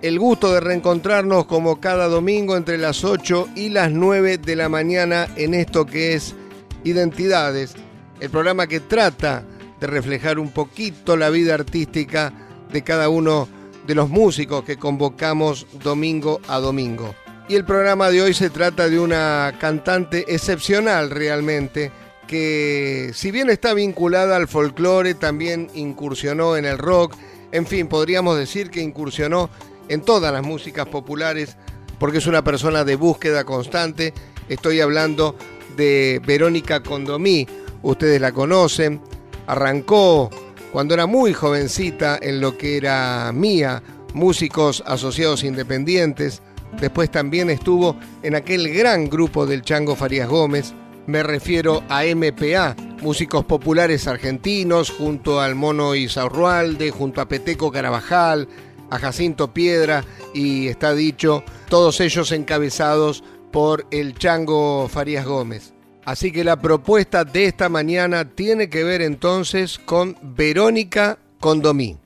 El gusto de reencontrarnos como cada domingo entre las 8 y las 9 de la mañana en esto que es Identidades, el programa que trata de reflejar un poquito la vida artística de cada uno de los músicos que convocamos domingo a domingo. Y el programa de hoy se trata de una cantante excepcional realmente, que si bien está vinculada al folclore, también incursionó en el rock, en fin, podríamos decir que incursionó en todas las músicas populares porque es una persona de búsqueda constante. Estoy hablando de Verónica Condomí, ustedes la conocen. Arrancó cuando era muy jovencita en lo que era Mía, Músicos Asociados Independientes. Después también estuvo en aquel gran grupo del Chango Farías Gómez. Me refiero a MPA, músicos populares argentinos, junto al Mono Isaurrualde, junto a Peteco Carabajal, a Jacinto Piedra y está dicho, todos ellos encabezados por el Chango Farías Gómez. Así que la propuesta de esta mañana tiene que ver entonces con Verónica Condomí.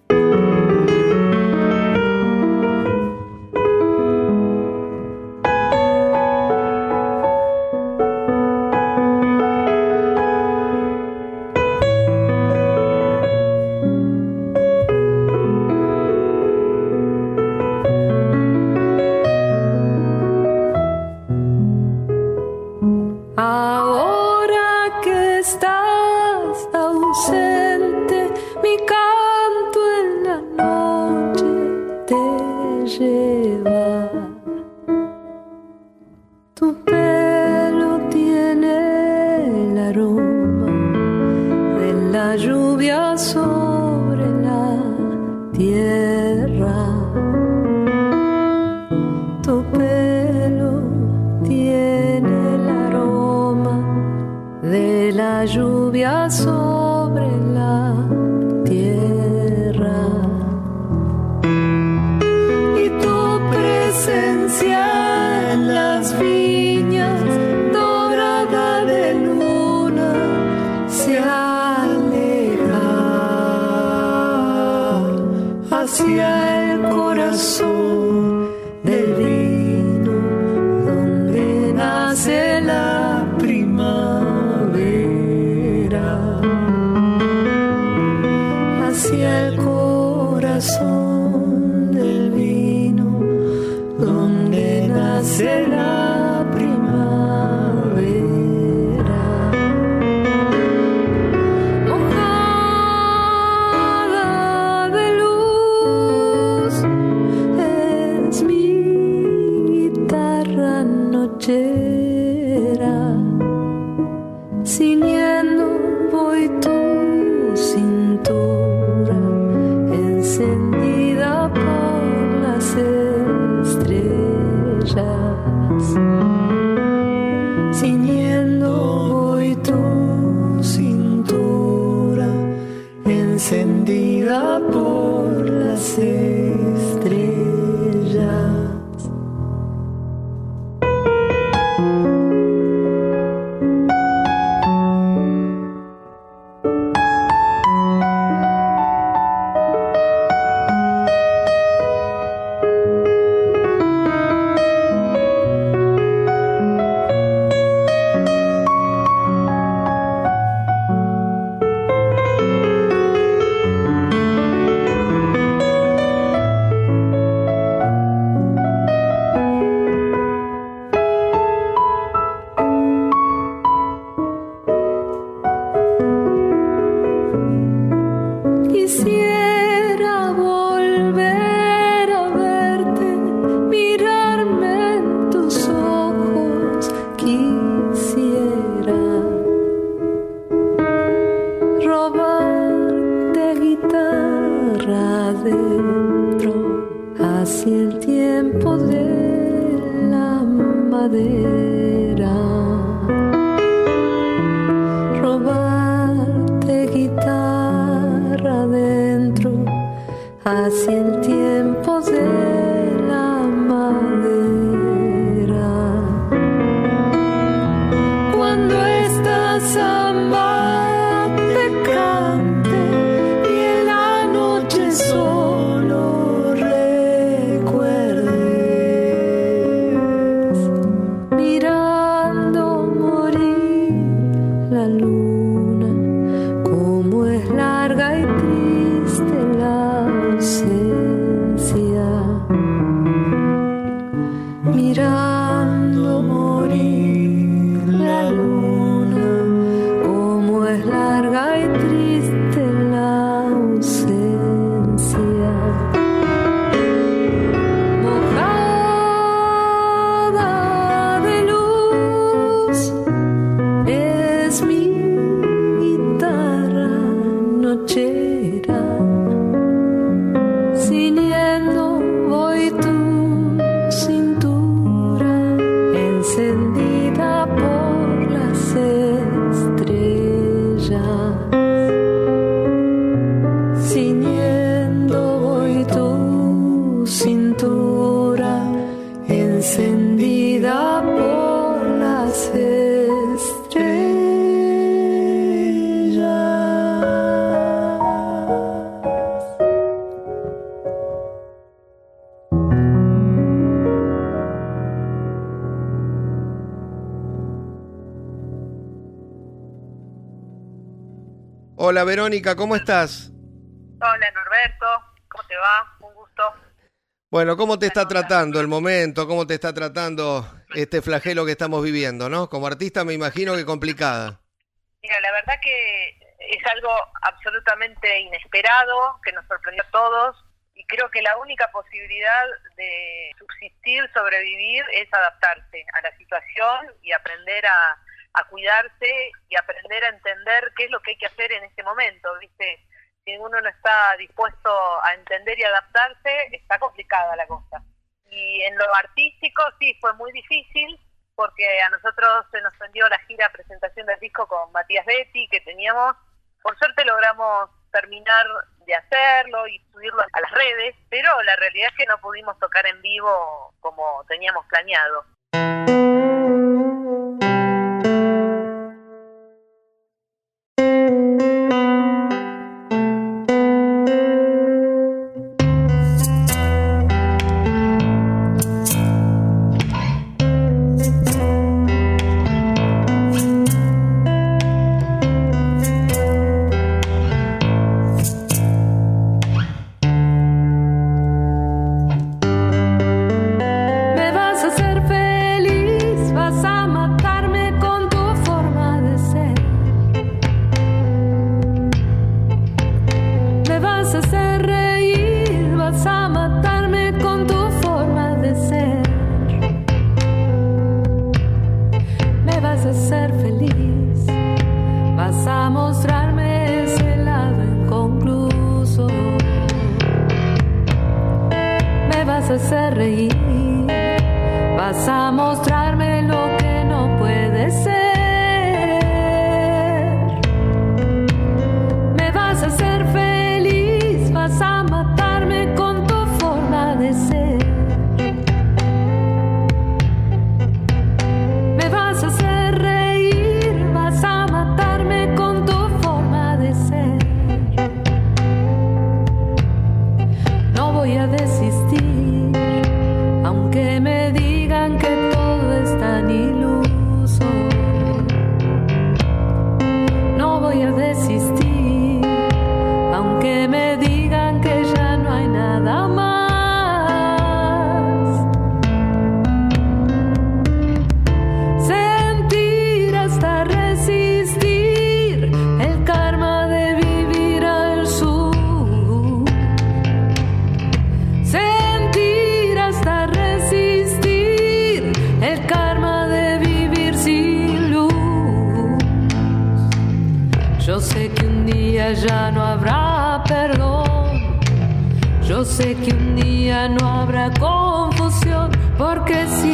hacia el corazón. hacia el tiempo de la madera. Robarte guitarra adentro hacia el tiempo. Hola Verónica, ¿cómo estás? Hola Norberto, ¿cómo te va? Un gusto. Bueno, ¿cómo te está tratando el momento? ¿Cómo te está tratando este flagelo que estamos viviendo, no? Como artista me imagino que complicada. Mira, la verdad que es algo absolutamente inesperado, que nos sorprendió a todos y creo que la única posibilidad de subsistir, sobrevivir, es adaptarse a la situación y aprender a, a cuidarse y aprender a entender qué es lo que hay que hacer en este momento, ¿viste? Si uno no está dispuesto a entender y adaptarse, está complicada la cosa. Y en lo artístico sí, fue muy difícil porque a nosotros se nos vendió la gira presentación del disco con Matías Betty que teníamos. Por suerte logramos terminar de hacerlo y subirlo a las redes, pero la realidad es que no pudimos tocar en vivo como teníamos planeado. vas a hacer reír, vas a mostrarme lo que no puede ser, me vas a hacer feliz. Confusión, porque si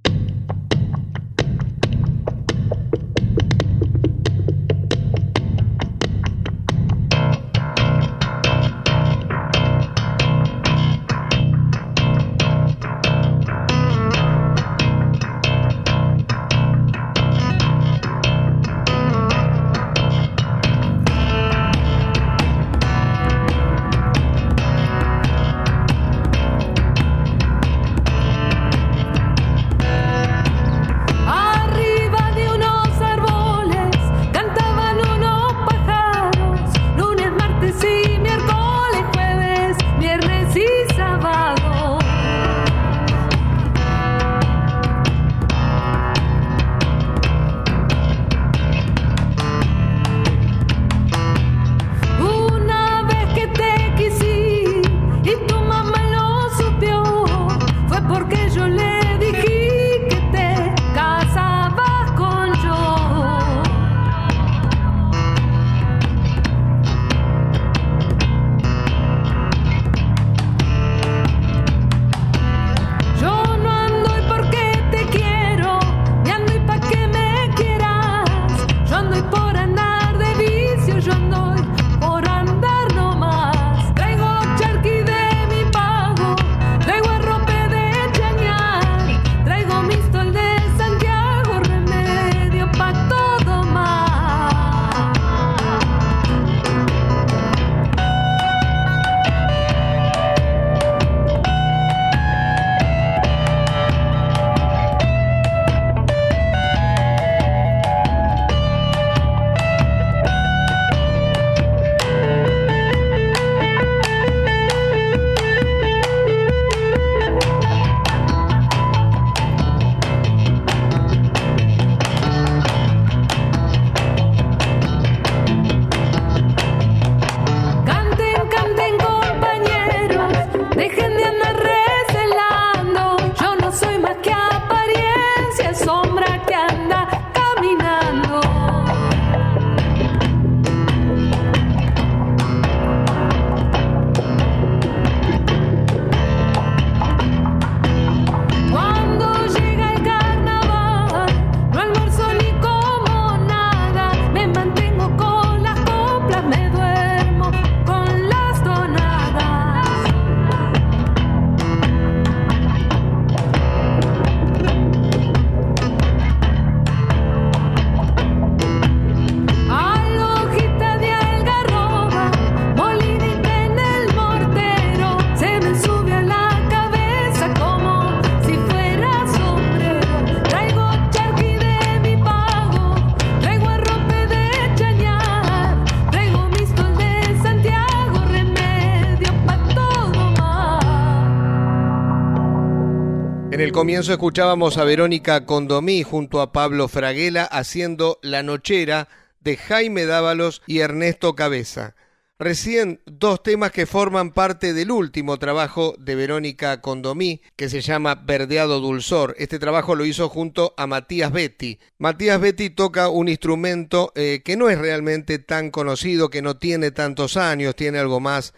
Comienzo escuchábamos a Verónica Condomí junto a Pablo Fraguela haciendo La Nochera de Jaime Dávalos y Ernesto Cabeza. Recién dos temas que forman parte del último trabajo de Verónica Condomí, que se llama Verdeado Dulzor. Este trabajo lo hizo junto a Matías Betty. Matías Betty toca un instrumento eh, que no es realmente tan conocido, que no tiene tantos años, tiene algo más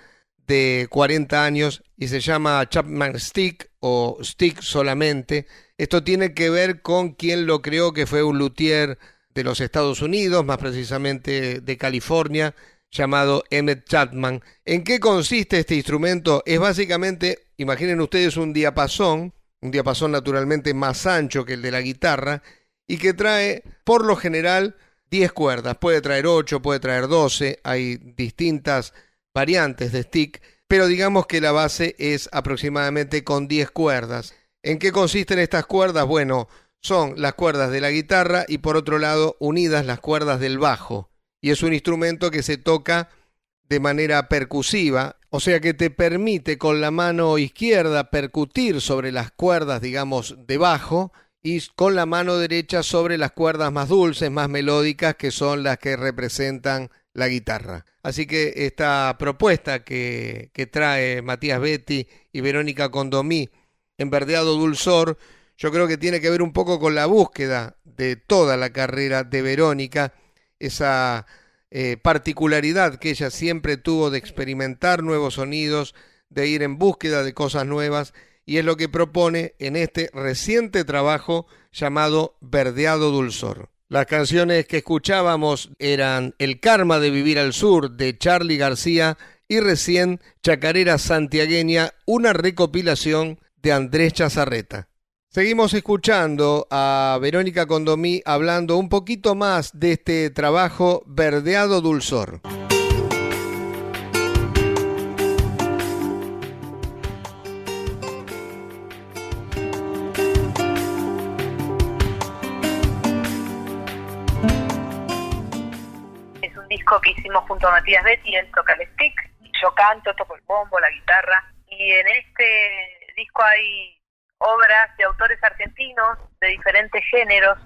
de 40 años y se llama Chapman Stick o Stick solamente. Esto tiene que ver con quien lo creó, que fue un luthier de los Estados Unidos, más precisamente de California, llamado Emmett Chapman. ¿En qué consiste este instrumento? Es básicamente, imaginen ustedes un diapasón, un diapasón naturalmente más ancho que el de la guitarra, y que trae, por lo general, 10 cuerdas. Puede traer 8, puede traer 12, hay distintas variantes de stick, pero digamos que la base es aproximadamente con 10 cuerdas. ¿En qué consisten estas cuerdas? Bueno, son las cuerdas de la guitarra y por otro lado unidas las cuerdas del bajo. Y es un instrumento que se toca de manera percusiva, o sea que te permite con la mano izquierda percutir sobre las cuerdas, digamos, de bajo y con la mano derecha sobre las cuerdas más dulces, más melódicas, que son las que representan la guitarra. Así que esta propuesta que, que trae Matías Betty y Verónica Condomí en Verdeado Dulzor, yo creo que tiene que ver un poco con la búsqueda de toda la carrera de Verónica, esa eh, particularidad que ella siempre tuvo de experimentar nuevos sonidos, de ir en búsqueda de cosas nuevas, y es lo que propone en este reciente trabajo llamado Verdeado Dulzor. Las canciones que escuchábamos eran El Karma de Vivir al Sur de Charlie García y recién Chacarera Santiagueña, una recopilación de Andrés Chazarreta. Seguimos escuchando a Verónica Condomí hablando un poquito más de este trabajo Verdeado Dulzor. Que hicimos junto a Matías Betty, él toca el stick, yo canto, toco el bombo, la guitarra, y en este disco hay obras de autores argentinos de diferentes géneros,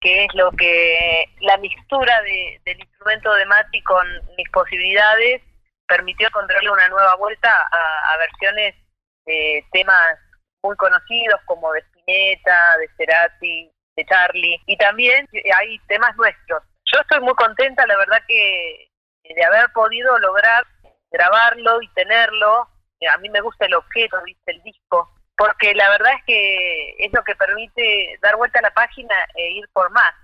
que es lo que la mixtura de, del instrumento de Mati con mis posibilidades permitió encontrarle una nueva vuelta a, a versiones de temas muy conocidos como de Spinetta, de Cerati, de Charlie, y también hay temas nuestros. Yo estoy muy contenta, la verdad que de haber podido lograr grabarlo y tenerlo. A mí me gusta el objeto, ¿viste? el disco, porque la verdad es que es lo que permite dar vuelta a la página e ir por más.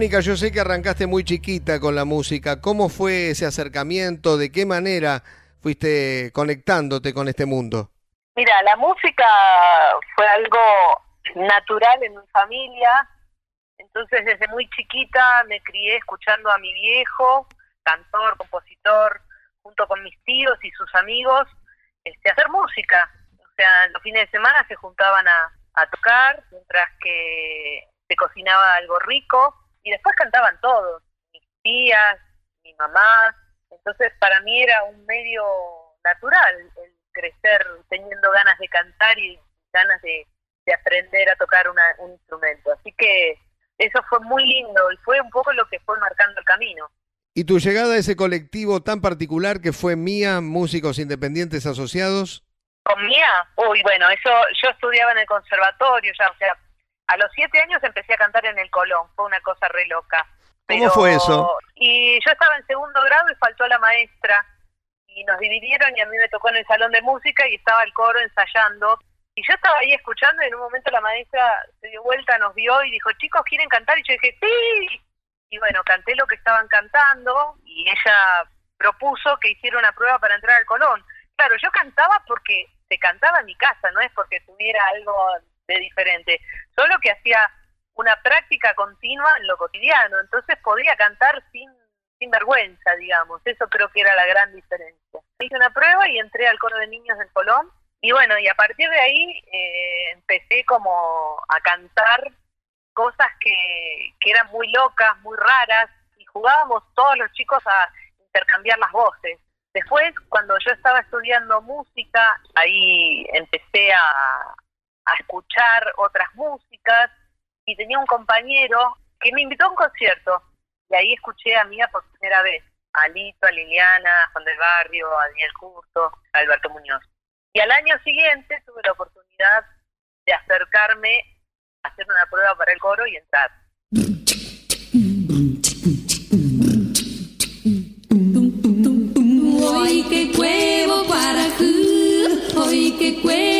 Verónica, yo sé que arrancaste muy chiquita con la música. ¿Cómo fue ese acercamiento? ¿De qué manera fuiste conectándote con este mundo? Mira, la música fue algo natural en mi familia. Entonces, desde muy chiquita me crié escuchando a mi viejo, cantor, compositor, junto con mis tíos y sus amigos, este, hacer música. O sea, los fines de semana se juntaban a, a tocar, mientras que se cocinaba algo rico y después cantaban todos, mis tías, mi mamá. Entonces para mí era un medio natural el crecer teniendo ganas de cantar y ganas de, aprender a tocar un instrumento. Así que eso fue muy lindo y fue un poco lo que fue marcando el camino. ¿Y tu llegada a ese colectivo tan particular que fue Mía, Músicos Independientes Asociados? ¿Con Mía? Uy, bueno, eso yo estudiaba en el conservatorio, ya, o sea, a los siete años empecé a cantar en el Colón, fue una cosa re loca. ¿Cómo fue eso? Y yo estaba en segundo grado y faltó la maestra y nos dividieron y a mí me tocó en el salón de música y estaba el coro ensayando. Y yo estaba ahí escuchando y en un momento la maestra se dio vuelta, nos vio y dijo, chicos, ¿quieren cantar? Y yo dije, sí. Y bueno, canté lo que estaban cantando y ella propuso que hiciera una prueba para entrar al Colón. Claro, yo cantaba porque se cantaba en mi casa, no es porque tuviera algo de diferente, solo que hacía una práctica continua en lo cotidiano, entonces podía cantar sin, sin vergüenza, digamos, eso creo que era la gran diferencia. Hice una prueba y entré al coro de niños del Colón, y bueno, y a partir de ahí eh, empecé como a cantar cosas que, que eran muy locas, muy raras, y jugábamos todos los chicos a intercambiar las voces. Después, cuando yo estaba estudiando música, ahí empecé a, a escuchar otras músicas y tenía un compañero que me invitó a un concierto y ahí escuché a Mía por primera vez, a Lito, a Liliana, a Juan del Barrio, a Daniel Curto, a Alberto Muñoz. Y al año siguiente tuve la oportunidad de acercarme a hacer una prueba para el coro y entrar. Hoy que cuevo para hoy que cuevo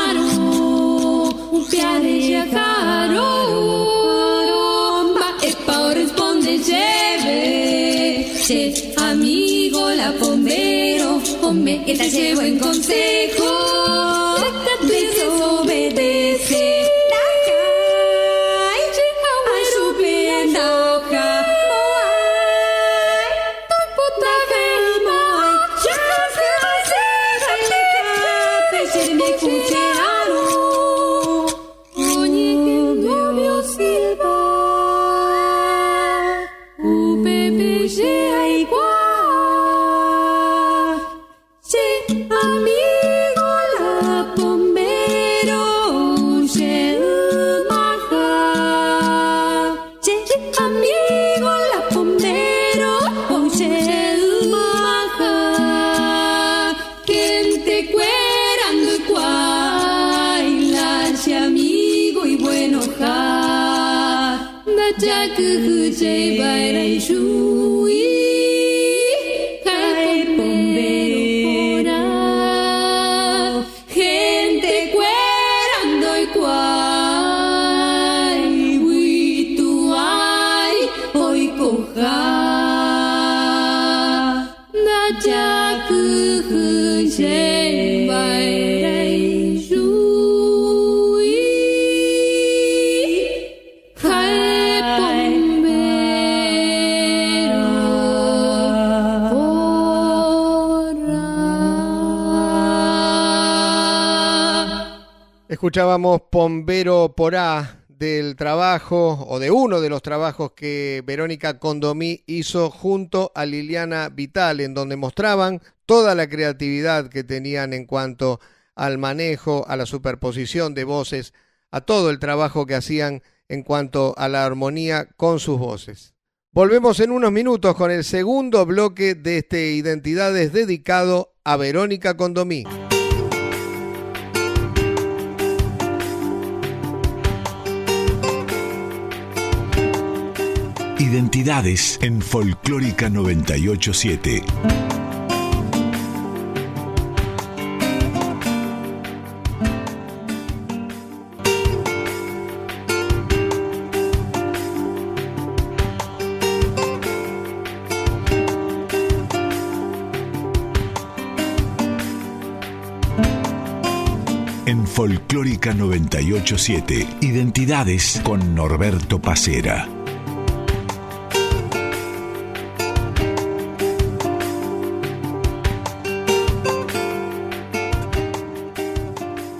amigo la bombero, hombre que te llevo en consejo, Escuchábamos Pombero Porá del trabajo o de uno de los trabajos que Verónica Condomí hizo junto a Liliana Vital, en donde mostraban toda la creatividad que tenían en cuanto al manejo, a la superposición de voces, a todo el trabajo que hacían en cuanto a la armonía con sus voces. Volvemos en unos minutos con el segundo bloque de este Identidades dedicado a Verónica Condomí. Identidades en Folclórica 987. En Folclórica 987, Identidades con Norberto Pacera.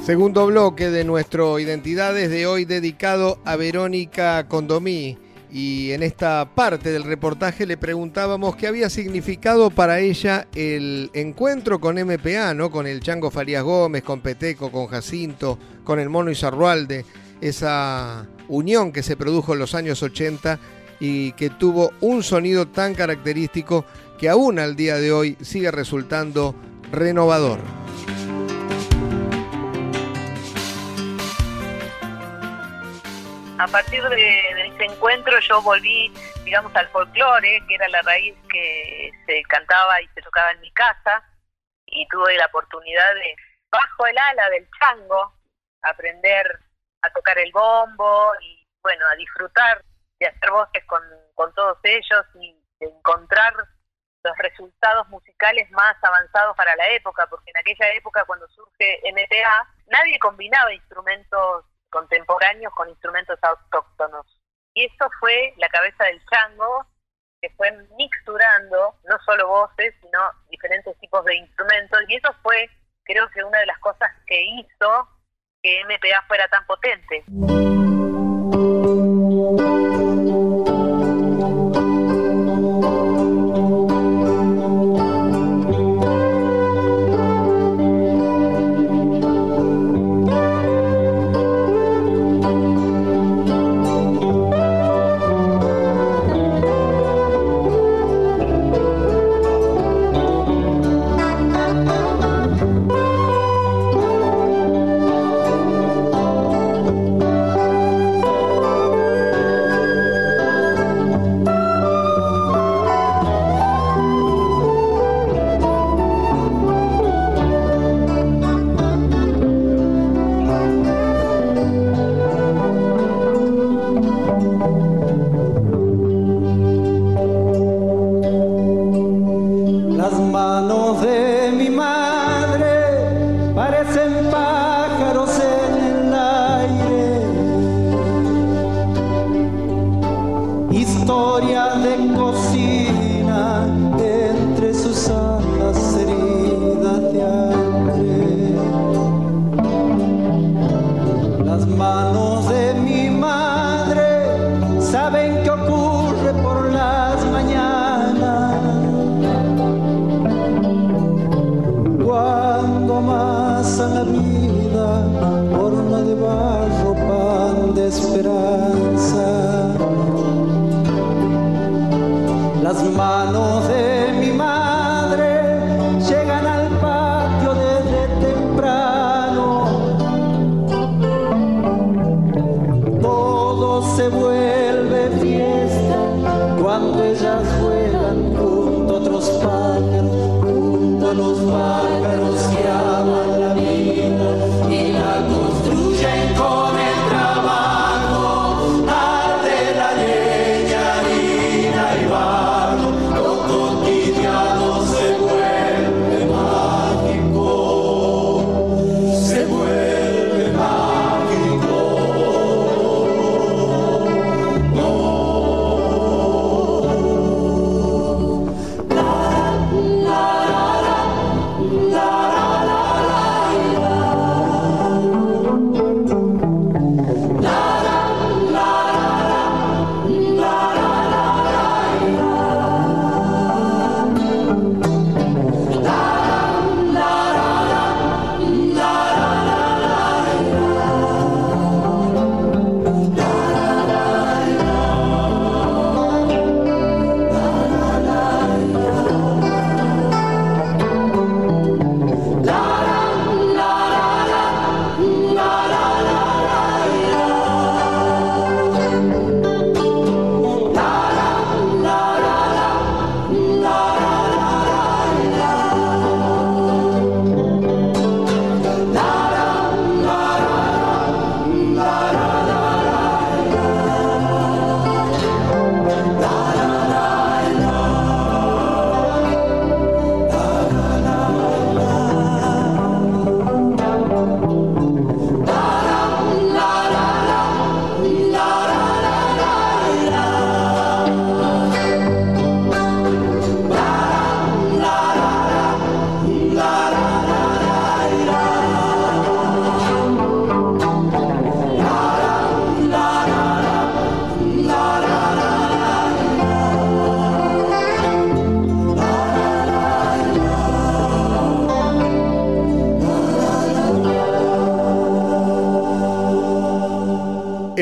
Segundo bloque de nuestro Identidades de hoy dedicado a Verónica Condomí. Y en esta parte del reportaje le preguntábamos qué había significado para ella el encuentro con MPA, ¿no? Con el Chango Farías Gómez, con Peteco, con Jacinto, con el Mono Izarrualde, esa unión que se produjo en los años 80 y que tuvo un sonido tan característico que aún al día de hoy sigue resultando renovador. A partir de, de, ese encuentro yo volví, digamos, al folclore, que era la raíz que se cantaba y se tocaba en mi casa, y tuve la oportunidad de, bajo el ala del chango, aprender a tocar el bombo y, bueno, a disfrutar de hacer voces con, con todos ellos y de encontrar los resultados musicales más avanzados para la época, porque en aquella época cuando surge MTA, nadie combinaba instrumentos contemporáneos con instrumentos autóctonos. Y eso fue la cabeza del chango, que fue mixturando no solo voces, sino diferentes tipos de instrumentos. Y eso fue, creo que, una de las cosas que hizo que MPA fuera tan potente.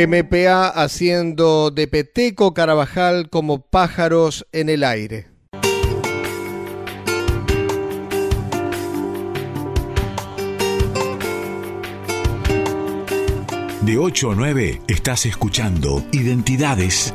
MPA haciendo de Peteco Carabajal como pájaros en el aire. De 8 a 9 estás escuchando Identidades.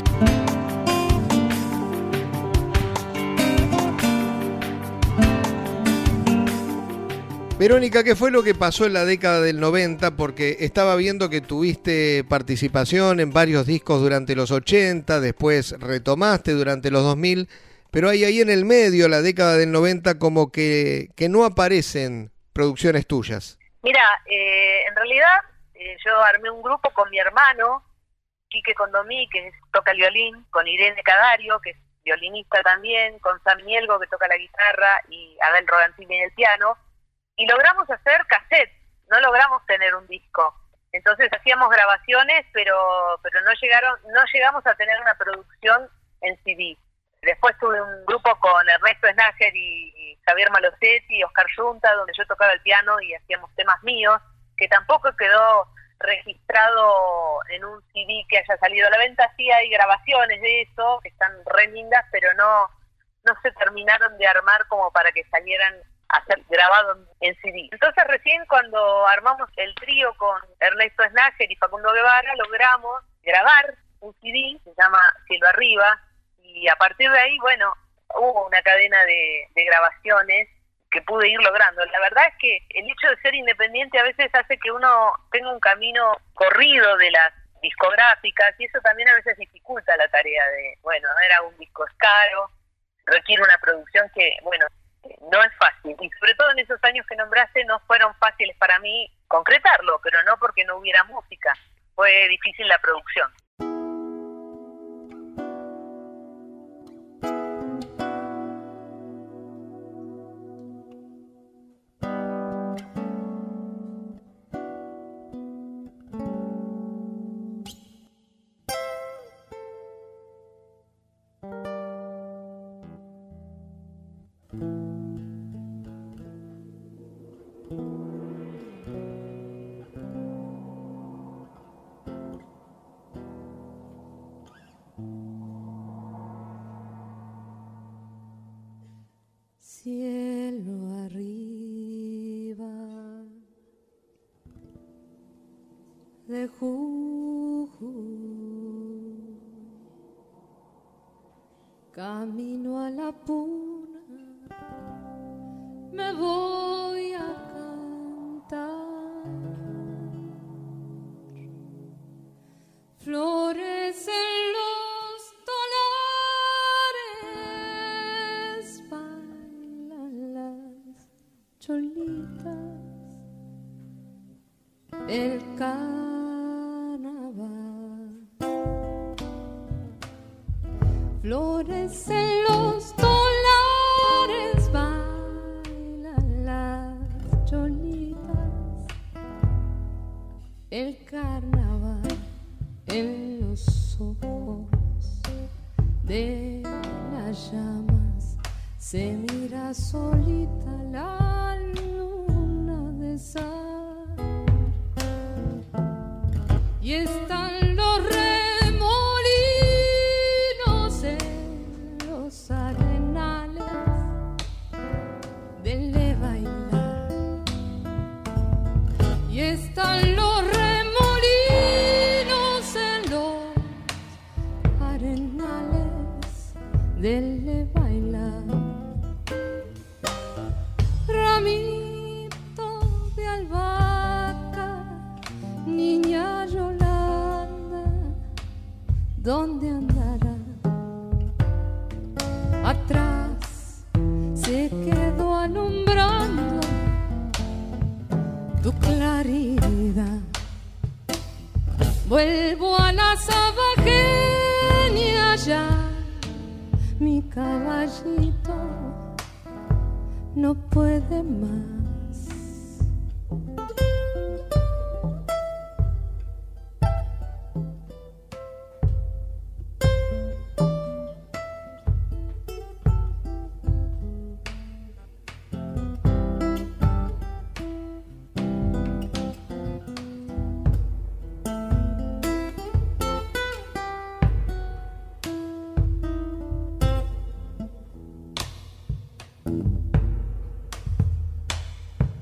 Verónica, ¿qué fue lo que pasó en la década del 90? Porque estaba viendo que tuviste participación en varios discos durante los 80, después retomaste durante los 2000, pero hay ahí en el medio, la década del 90, como que, no aparecen producciones tuyas. Mira, eh, en realidad eh, yo armé un grupo con mi hermano, Quique Condomí, que toca el violín, con Irene Cadario, que es violinista también, con Sam Mielgo, que toca la guitarra, y Abel Rogantini en el piano y logramos hacer cassette, no logramos tener un disco. Entonces hacíamos grabaciones, pero pero no llegaron no llegamos a tener una producción en CD. Después tuve un grupo con Ernesto Snager y Javier Malosetti y Oscar Junta, donde yo tocaba el piano y hacíamos temas míos, que tampoco quedó registrado en un CD que haya salido a la venta. Sí hay grabaciones de eso, que están re lindas, pero no, no se terminaron de armar como para que salieran a ser grabado en CD. Entonces recién cuando armamos el trío con Ernesto Snager y Facundo Guevara, logramos grabar un CD, se llama Cielo Arriba, y a partir de ahí, bueno, hubo una cadena de, grabaciones que pude ir logrando. La verdad es que el hecho de ser independiente a veces hace que uno tenga un camino corrido de las discográficas y eso también a veces dificulta la tarea de, bueno, era un disco caro, requiere una producción que, bueno, no es fácil. Y sobre todo en esos años que nombraste no fueron fáciles para mí concretarlo, pero no porque no hubiera música. Fue difícil la producción. Flores en los dólares bailan las cholitas. El carnaval en los ojos de las llamas se mira solita.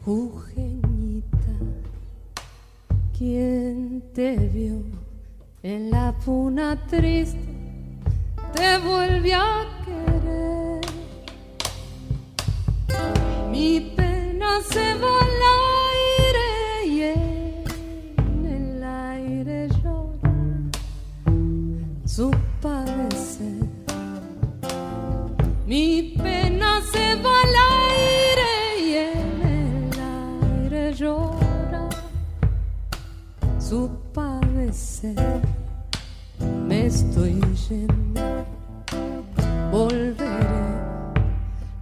Jujeñita, ¿quién te vio en la puna triste? Te vuelve a querer. Mi pena se va. me estoy yendo. Volveré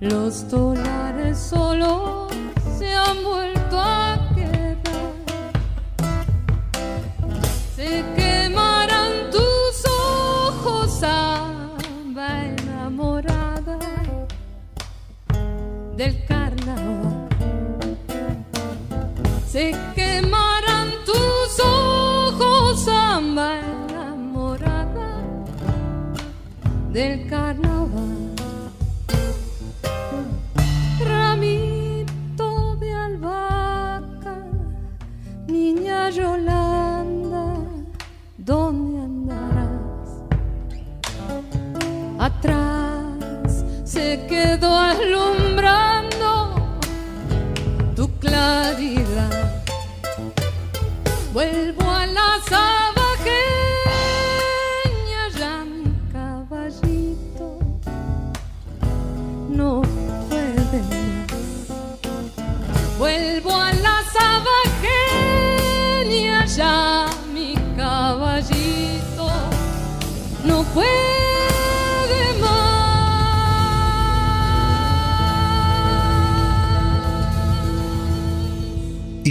los dólares solo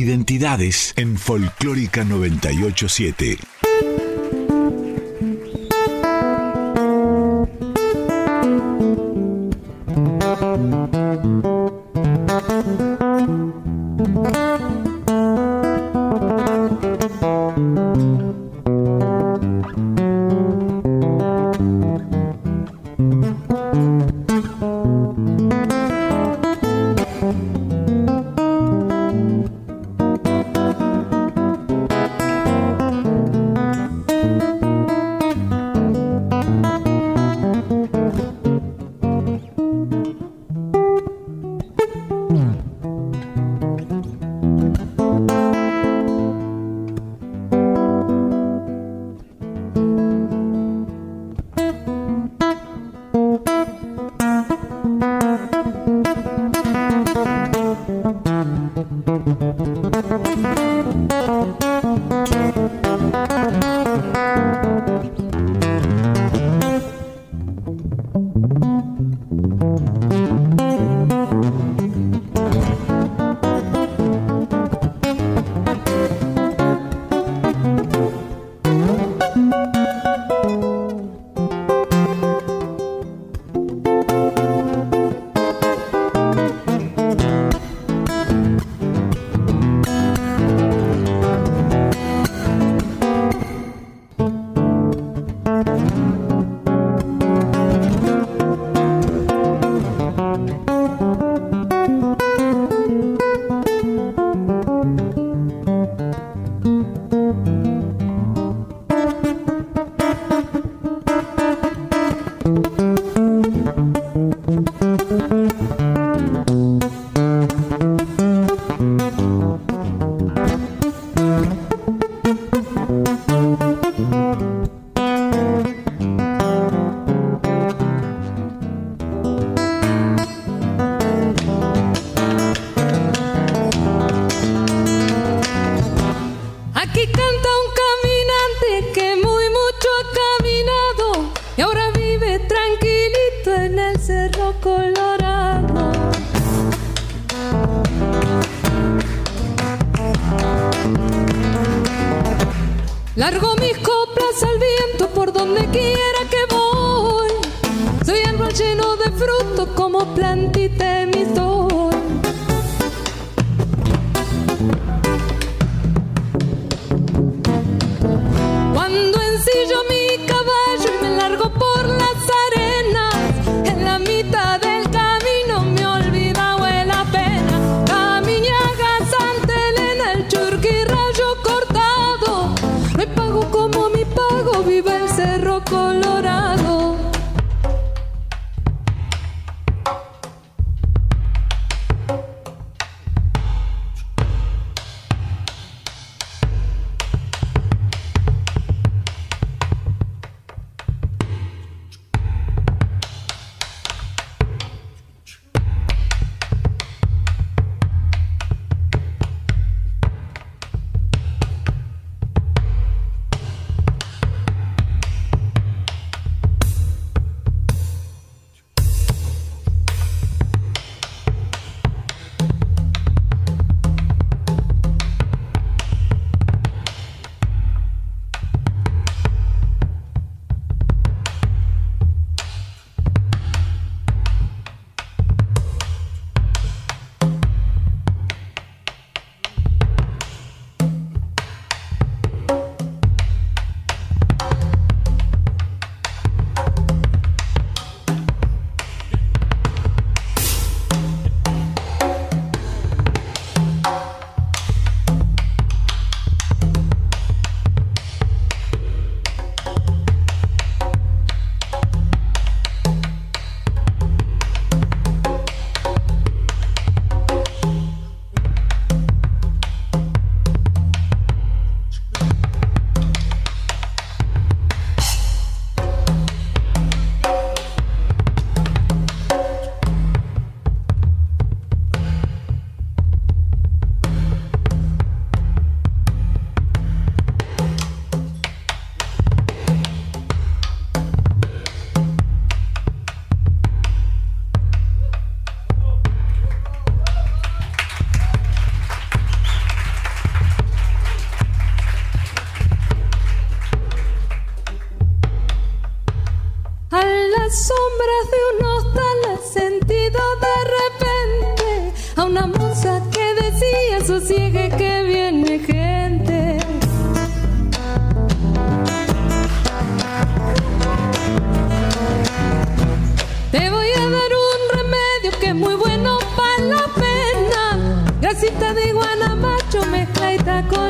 identidades en Folclórica 987.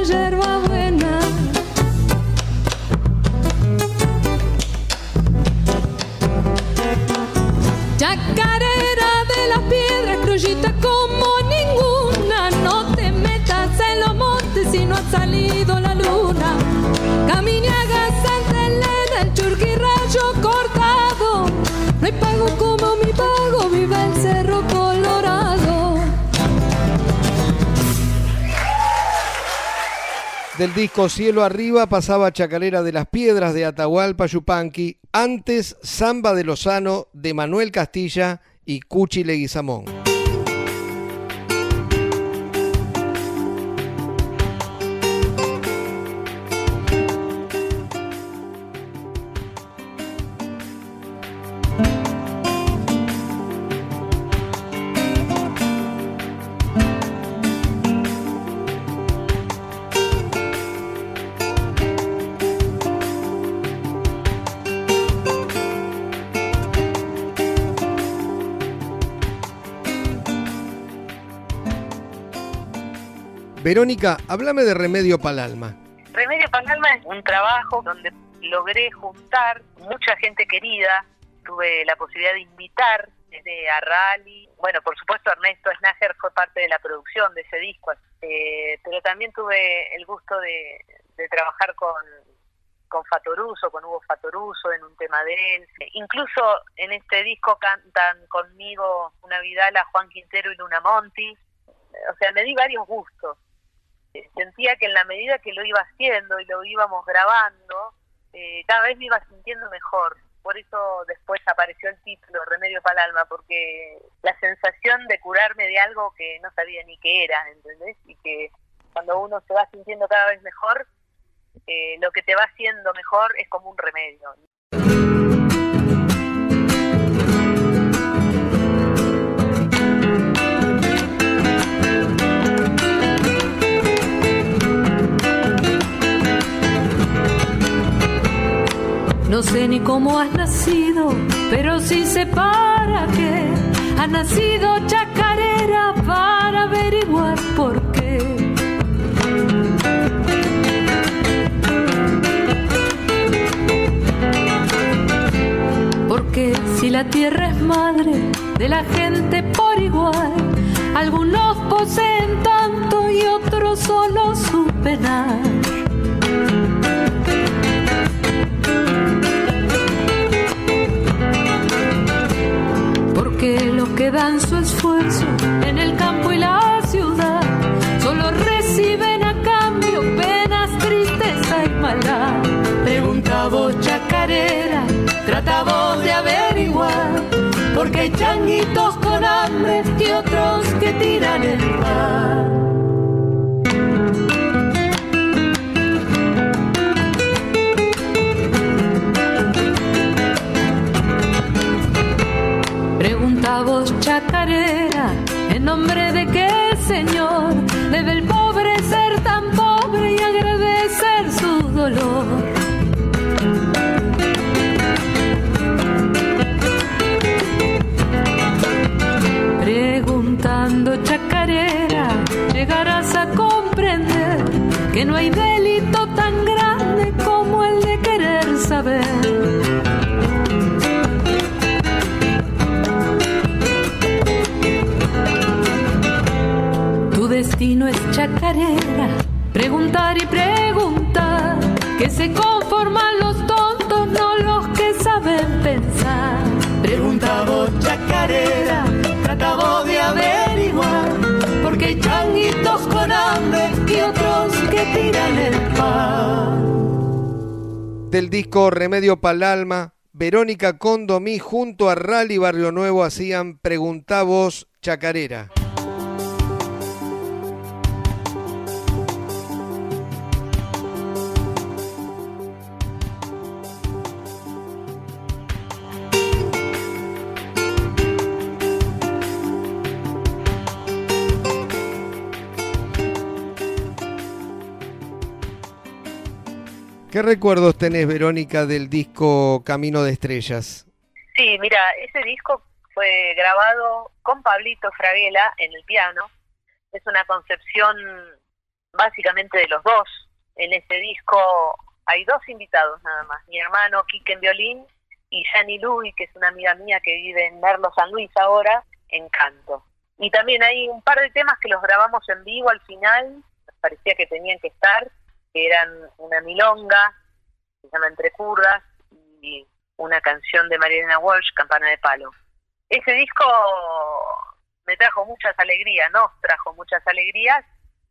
жар Del disco Cielo Arriba pasaba Chacarera de las Piedras de Atahualpa Yupanqui, antes Samba de Lozano de Manuel Castilla y Cuchi Leguizamón. Verónica, háblame de Remedio para el Alma. Remedio para el Alma es un trabajo donde logré juntar mucha gente querida. Tuve la posibilidad de invitar a Rally. Bueno, por supuesto, Ernesto Snager fue parte de la producción de ese disco, eh, pero también tuve el gusto de, de trabajar con, con Fatoruso, con Hugo Fatoruso en un tema de él. Incluso en este disco cantan conmigo una Vidala, Juan Quintero y Luna Monti. O sea, me di varios gustos. Sentía que en la medida que lo iba haciendo y lo íbamos grabando, eh, cada vez me iba sintiendo mejor. Por eso después apareció el título, Remedio para el Alma, porque la sensación de curarme de algo que no sabía ni qué era, ¿entendés? Y que cuando uno se va sintiendo cada vez mejor, eh, lo que te va haciendo mejor es como un remedio. No sé ni cómo has nacido, pero sí sé para qué. Has nacido chacarera para averiguar por qué. Porque si la tierra es madre de la gente por igual, algunos poseen tanto y otros solo su penar. Los que dan su esfuerzo en el campo y la ciudad solo reciben a cambio penas, tristeza y maldad. Pregunta vos, chacarera, trata de averiguar, porque hay changuitos con hambre y otros que tiran el pan. Vos, chacarera, en nombre de qué señor debe el pobre ser tan pobre y agradecer su dolor. Del disco Remedio para el Alma, Verónica Condomí junto a Rally Barrio Nuevo hacían Preguntá vos, Chacarera. ¿Qué recuerdos tenés, Verónica, del disco Camino de Estrellas? Sí, mira, ese disco fue grabado con Pablito Fraguela en el piano. Es una concepción básicamente de los dos. En este disco hay dos invitados nada más, mi hermano Quique en violín y Jani Lui, que es una amiga mía que vive en Merlo San Luis ahora, en canto. Y también hay un par de temas que los grabamos en vivo al final, parecía que tenían que estar, que eran una milonga, se llama Entre Curras, y una canción de Mariana Walsh, Campana de Palo. Ese disco me trajo muchas alegrías, nos trajo muchas alegrías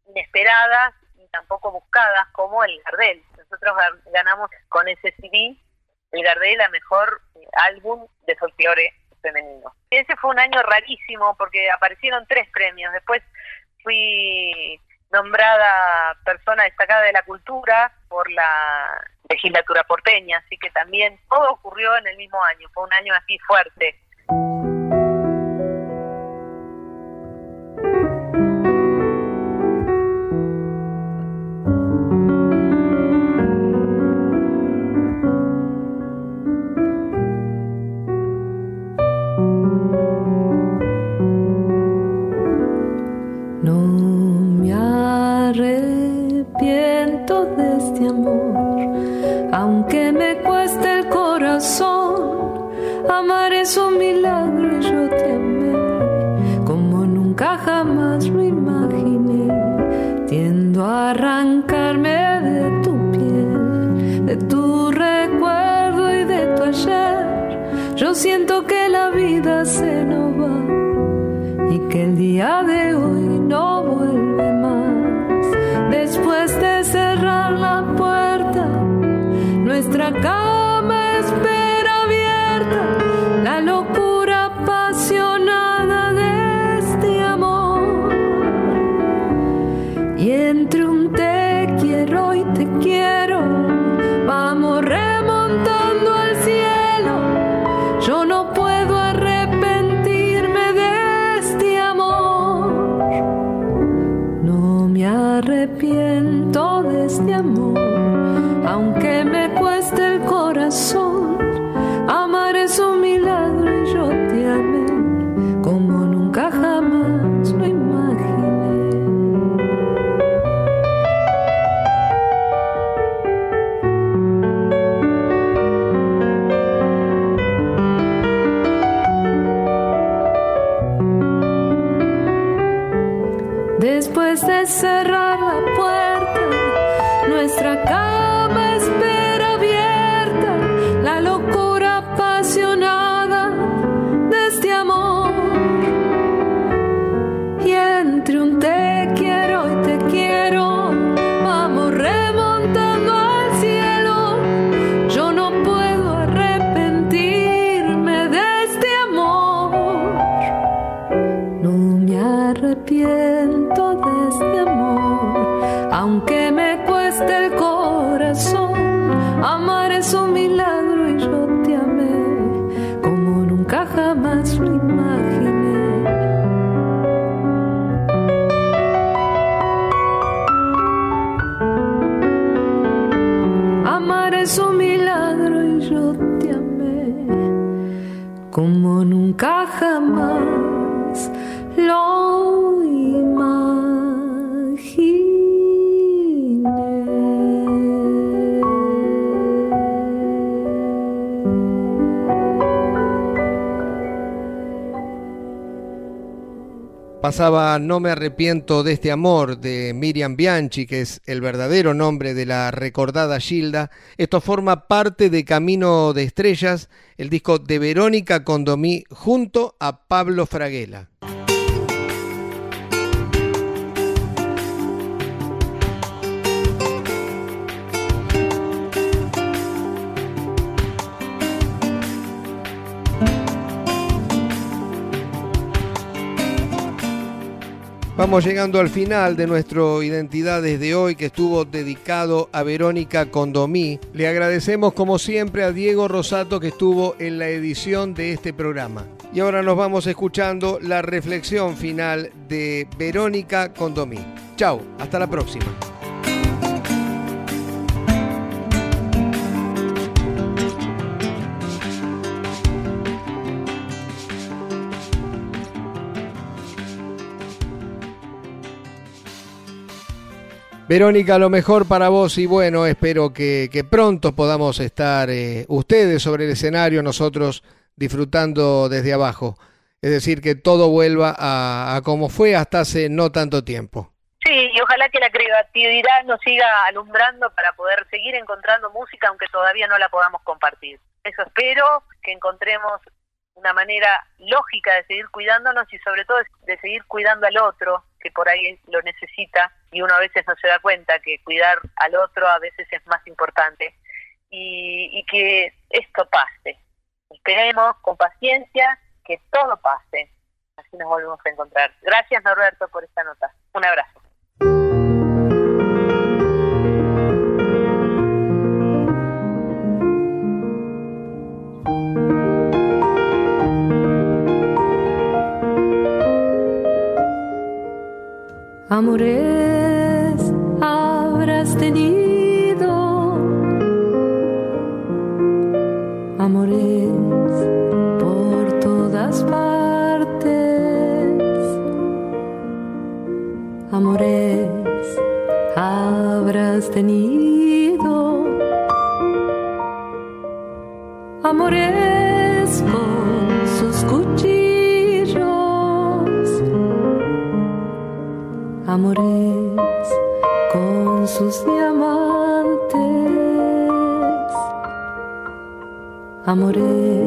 inesperadas y tampoco buscadas, como el Gardel. Nosotros ganamos con ese CD el Gardel a mejor álbum de folclore femenino. Ese fue un año rarísimo porque aparecieron tres premios. Después fui nombrada persona destacada de la cultura por la legislatura porteña, así que también todo ocurrió en el mismo año, fue un año así fuerte. me arrepiento de este amor, aunque me cueste el corazón, amar es un milagro y yo será. Pasaba No me arrepiento de este amor de Miriam Bianchi, que es el verdadero nombre de la recordada Gilda. Esto forma parte de Camino de Estrellas, el disco de Verónica Condomí junto a Pablo Fraguela. Vamos llegando al final de nuestro Identidades de hoy que estuvo dedicado a Verónica Condomí. Le agradecemos como siempre a Diego Rosato que estuvo en la edición de este programa. Y ahora nos vamos escuchando la reflexión final de Verónica Condomí. Chau, hasta la próxima. Verónica, lo mejor para vos y bueno, espero que, pronto podamos estar eh, ustedes sobre el escenario, nosotros disfrutando desde abajo. Es decir, que todo vuelva a, como fue hasta hace no tanto tiempo. Sí, y ojalá que la creatividad nos siga alumbrando para poder seguir encontrando música aunque todavía no la podamos compartir. Eso espero, que encontremos una manera lógica de seguir cuidándonos y sobre todo de seguir cuidando al otro, que por ahí lo necesita y uno a veces no se da cuenta que cuidar al otro a veces es más importante y, y que esto pase. Esperemos con paciencia que todo pase. Así nos volvemos a encontrar. Gracias Norberto por esta nota. Un abrazo. Amores habrás tenido, amores amores habrás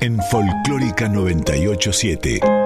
en Folclórica 987.